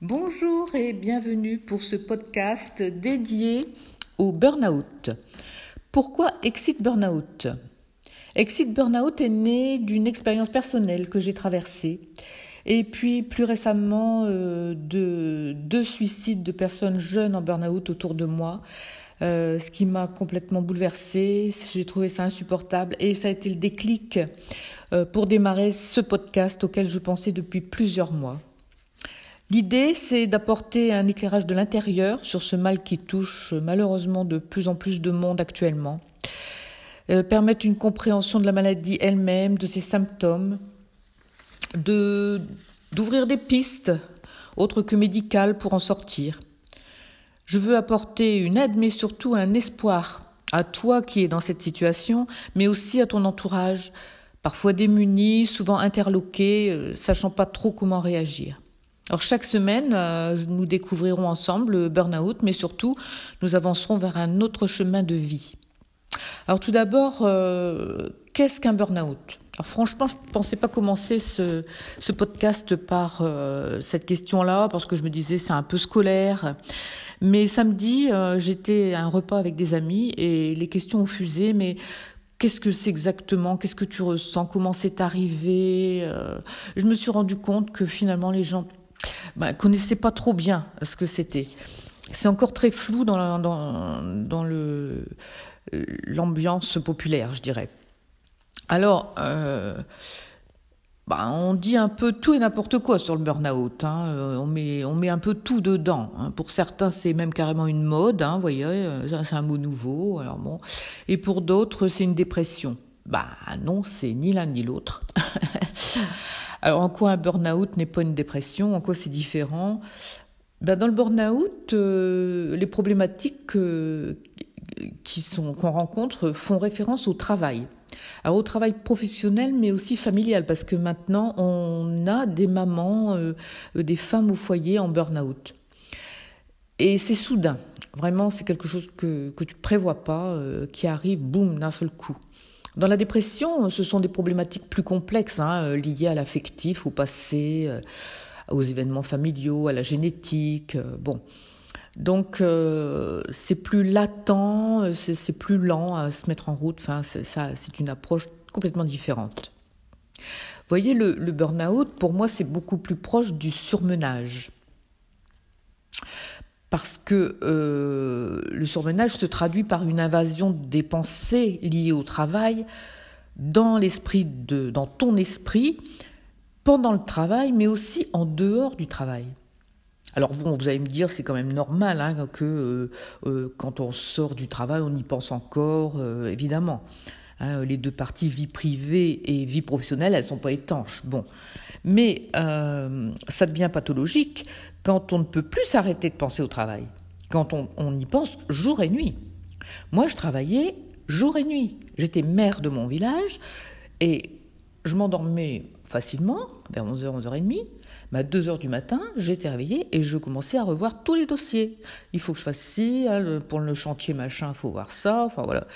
Bonjour et bienvenue pour ce podcast dédié au burn-out. Pourquoi Exit Burnout? Exit Burnout est né d'une expérience personnelle que j'ai traversée et puis plus récemment euh, de deux suicides de personnes jeunes en burn-out autour de moi. Euh, ce qui m'a complètement bouleversée, j'ai trouvé ça insupportable et ça a été le déclic euh, pour démarrer ce podcast auquel je pensais depuis plusieurs mois. L'idée, c'est d'apporter un éclairage de l'intérieur sur ce mal qui touche malheureusement de plus en plus de monde actuellement, euh, permettre une compréhension de la maladie elle-même, de ses symptômes, d'ouvrir des pistes autres que médicales pour en sortir. Je veux apporter une aide, mais surtout un espoir à toi qui es dans cette situation, mais aussi à ton entourage, parfois démuni, souvent interloqué, euh, sachant pas trop comment réagir. Alors chaque semaine, euh, nous découvrirons ensemble le burn-out, mais surtout, nous avancerons vers un autre chemin de vie. Alors tout d'abord, euh, qu'est-ce qu'un burn-out? Alors franchement, je ne pensais pas commencer ce, podcast par euh, cette question-là, parce que je me disais c'est un peu scolaire. Mais samedi, j'étais à un repas avec des amis et les questions ont fusé, mais Qu'est-ce que c'est exactement? Qu'est-ce que tu ressens? Comment c'est arrivé? Je me suis rendu compte que finalement les gens bah, connaissait pas trop bien ce que c'était. C'est encore très flou dans, dans, dans le, l'ambiance populaire, je dirais. Alors, euh, bah, on dit un peu tout et n'importe quoi sur le burn-out. Hein. Euh, on, met, on met un peu tout dedans. Hein. Pour certains, c'est même carrément une mode. Hein, voyez, euh, c'est un mot nouveau. Alors bon. Et pour d'autres, c'est une dépression. Bah non, c'est ni l'un ni l'autre. Alors en quoi un burn-out n'est pas une dépression? En quoi c'est différent? Ben, Dans le burn-out, euh, les problématiques euh, qu'on rencontre font référence au travail. Alors au travail professionnel, mais aussi familial, parce que maintenant on a des mamans, euh, des femmes au foyer en burn-out. Et c'est soudain. Vraiment, c'est quelque chose que, que tu prévois pas, qui arrive, boum, d'un seul coup. Dans la dépression, ce sont des problématiques plus complexes, hein, euh, liées à l'affectif, au passé, euh, aux événements familiaux, à la génétique. Euh, bon. Donc c'est plus latent, c'est plus lent à se mettre en route. Enfin, c'est une approche complètement différente. Vous voyez, le, le burn-out, pour moi, c'est beaucoup plus proche du surmenage parce que euh, le surmenage se traduit par une invasion des pensées liées au travail dans l'esprit de, dans ton esprit, pendant le travail, mais aussi en dehors du travail. Alors bon, vous allez me dire, c'est quand même normal hein, que euh, euh, quand on sort du travail, on y pense encore, évidemment. Hein, les deux parties, vie privée et vie professionnelle, elles sont pas étanches. Bon, mais ça devient pathologique quand on ne peut plus s'arrêter de penser au travail, quand on, y pense jour et nuit. Moi, je travaillais jour et nuit. J'étais maire de mon village et je m'endormais facilement, vers 11h, 11h30. Mais à 2h du matin, j'étais réveillée et je commençais à revoir tous les dossiers. Il faut que je fasse ci, hein, pour le chantier machin, il faut voir ça. Enfin voilà.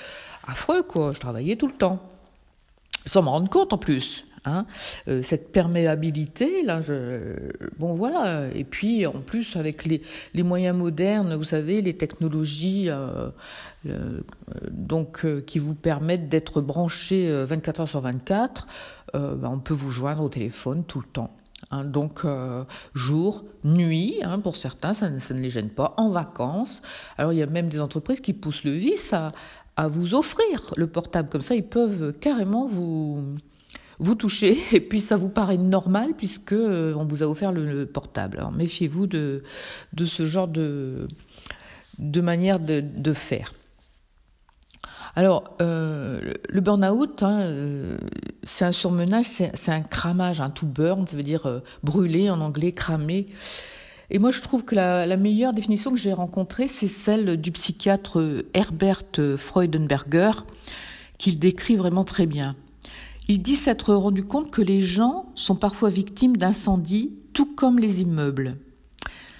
Affreux quoi, je travaillais tout le temps. Sans m'en rendre compte en plus. Hein, euh, cette perméabilité, là, je, bon voilà. Et puis en plus avec les, les moyens modernes, vous savez, les technologies, euh, euh, donc qui vous permettent d'être branché 24 heures sur 24, ben, on peut vous joindre au téléphone tout le temps. Hein, donc jour, nuit, hein, pour certains, ça, ne les gêne pas. En vacances, alors il y a même des entreprises qui poussent le vice à, vous offrir le portable comme ça, ils peuvent carrément vous vous et puis ça vous paraît normal puisque euh, on vous a offert le, portable. Alors méfiez-vous de, ce genre de manière de, faire. Alors, euh, le burn-out, hein, euh, c'est un surmenage, c'est un cramage, un tout burn, ça veut dire brûler en anglais, cramer. Et moi, je trouve que la, la meilleure définition que j'ai rencontrée, c'est celle du psychiatre Herbert Freudenberger, qu'il décrit vraiment très bien. Il dit s'être rendu compte que les gens sont parfois victimes d'incendies, tout comme les immeubles.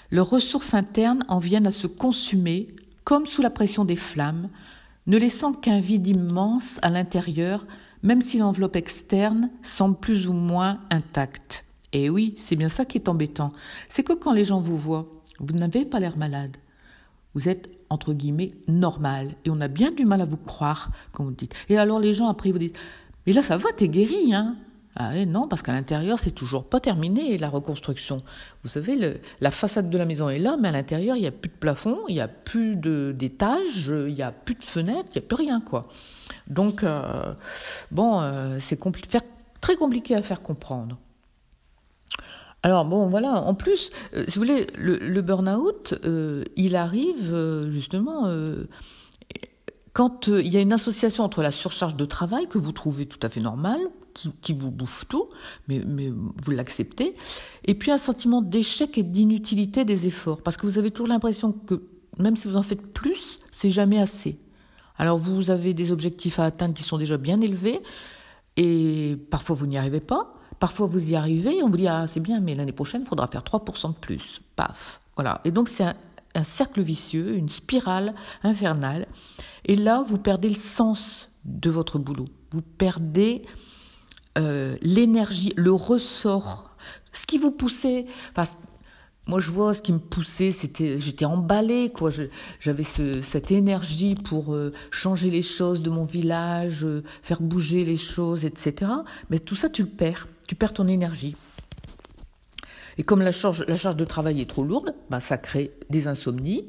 Leurs ressources internes en viennent à se consumer, comme sous la pression des flammes, ne laissant qu'un vide immense à l'intérieur, même si l'enveloppe externe semble plus ou moins intacte. Et oui, c'est bien ça qui est embêtant. C'est que quand les gens vous voient, vous n'avez pas l'air malade. Vous êtes, entre guillemets, normal. Et on a bien du mal à vous croire quand vous dites. Et alors les gens, après, vous disent Mais là, ça va, t'es guéri, hein? Ah non, parce qu'à l'intérieur, c'est toujours pas terminé la reconstruction. Vous savez, la façade de la maison est là, mais à l'intérieur, il n'y a plus de plafond, il n'y a plus d'étage, il n'y a plus de fenêtres, il n'y a plus rien, quoi. Donc, euh, bon, euh, c'est très compliqué à faire comprendre. Alors bon, voilà. En plus, euh, si vous voulez, le, burn-out, il arrive justement quand il y a une association entre la surcharge de travail que vous trouvez tout à fait normale, qui, vous bouffe tout, mais, vous l'acceptez, et puis un sentiment d'échec et d'inutilité des efforts, parce que vous avez toujours l'impression que même si vous en faites plus, c'est jamais assez. Alors vous avez des objectifs à atteindre qui sont déjà bien élevés, et parfois vous n'y arrivez pas, parfois vous y arrivez, et on vous dit ah c'est bien, mais l'année prochaine il faudra faire 3% de plus, paf, voilà. Et donc c'est un cercle vicieux, une spirale infernale, et là vous perdez le sens de votre boulot, vous perdez euh, l'énergie, le ressort, ce qui vous poussait. moi, je vois ce qui me poussait, c'était, j'étais emballée, quoi. J'avais cette énergie pour euh, changer les choses de mon village, euh, faire bouger les choses, etc. Mais tout ça, tu le perds. Tu perds ton énergie. Et comme la charge, la charge de travail est trop lourde, bah, ça crée des insomnies,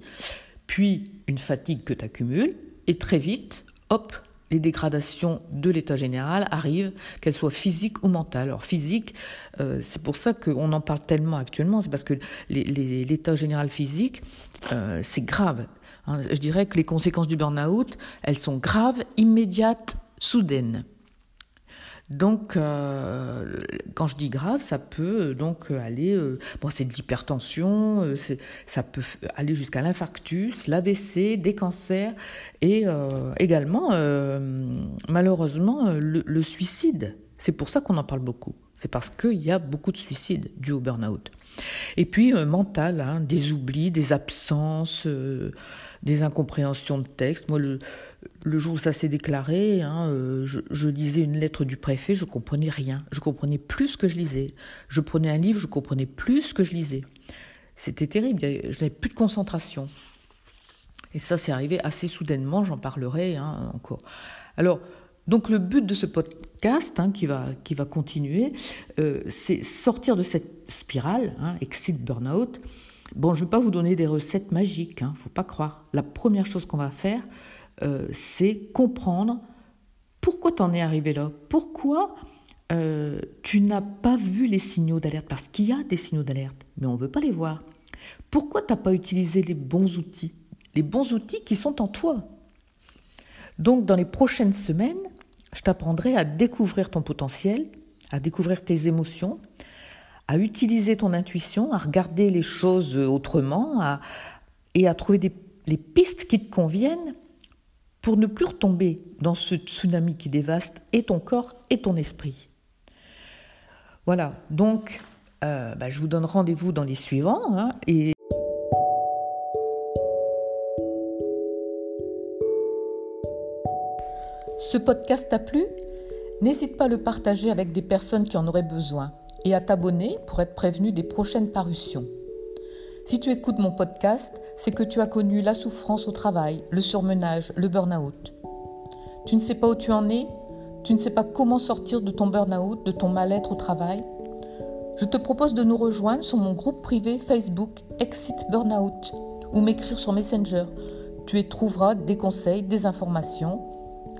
puis une fatigue que tu accumules, et très vite, hop, les dégradations de l'état général arrivent, qu'elles soient physiques ou mentales. Alors physique, euh, c'est pour ça qu'on en parle tellement actuellement, c'est parce que l'état général physique, euh, c'est grave. Hein. Je dirais que les conséquences du burn-out, elles sont graves, immédiates, soudaines. Donc, euh, quand je dis grave, ça peut euh, donc aller, euh, bon, c'est de l'hypertension, ça peut aller jusqu'à l'infarctus, l'AVC, des cancers et également, malheureusement, le, suicide. C'est pour ça qu'on en parle beaucoup. C'est parce qu'il y a beaucoup de suicides dus au burn-out. Et puis, mental, hein, des oublis, des absences, des incompréhensions de texte. Moi, le, le jour où ça s'est déclaré, hein, euh, je, lisais une lettre du préfet, je comprenais rien. Je comprenais plus ce que je lisais. Je prenais un livre, je comprenais plus ce que je lisais. C'était terrible, je n'avais plus de concentration. Et ça, c'est arrivé assez soudainement, j'en parlerai hein, encore. Alors, donc le but de ce podcast, hein, qui, va, continuer, euh, c'est sortir de cette spirale, exit burnout. Bon, je ne vais pas vous donner des recettes magiques, ne faut pas croire. La première chose qu'on va faire, euh, c'est comprendre pourquoi tu en es arrivé là, pourquoi euh, tu n'as pas vu les signaux d'alerte, parce qu'il y a des signaux d'alerte, mais on ne veut pas les voir. Pourquoi tu n'as pas utilisé les bons outils, les bons outils qui sont en toi Donc dans les prochaines semaines, je t'apprendrai à découvrir ton potentiel, à découvrir tes émotions, à utiliser ton intuition, à regarder les choses autrement et à trouver les pistes qui te conviennent pour ne plus retomber dans ce tsunami qui dévaste et ton corps et ton esprit. Voilà, donc euh, bah, je vous donne rendez-vous dans les suivants. Hein, et Ce podcast t'a plu? N'hésite pas à le partager avec des personnes qui en auraient besoin et à t'abonner pour être prévenu des prochaines parutions. Si tu écoutes mon podcast, c'est que tu as connu la souffrance au travail, le surmenage, le burn-out. Tu ne sais pas où tu en es? Tu ne sais pas comment sortir de ton burn-out, de ton mal-être au travail? Je te propose de nous rejoindre sur mon groupe privé Facebook Exit Burnout ou m'écrire sur Messenger. Tu y trouveras des conseils, des informations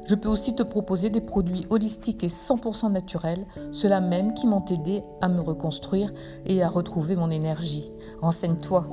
je peux aussi te proposer des produits holistiques et 100% naturels, ceux-là même qui m'ont aidé à me reconstruire et à retrouver mon énergie. Renseigne-toi.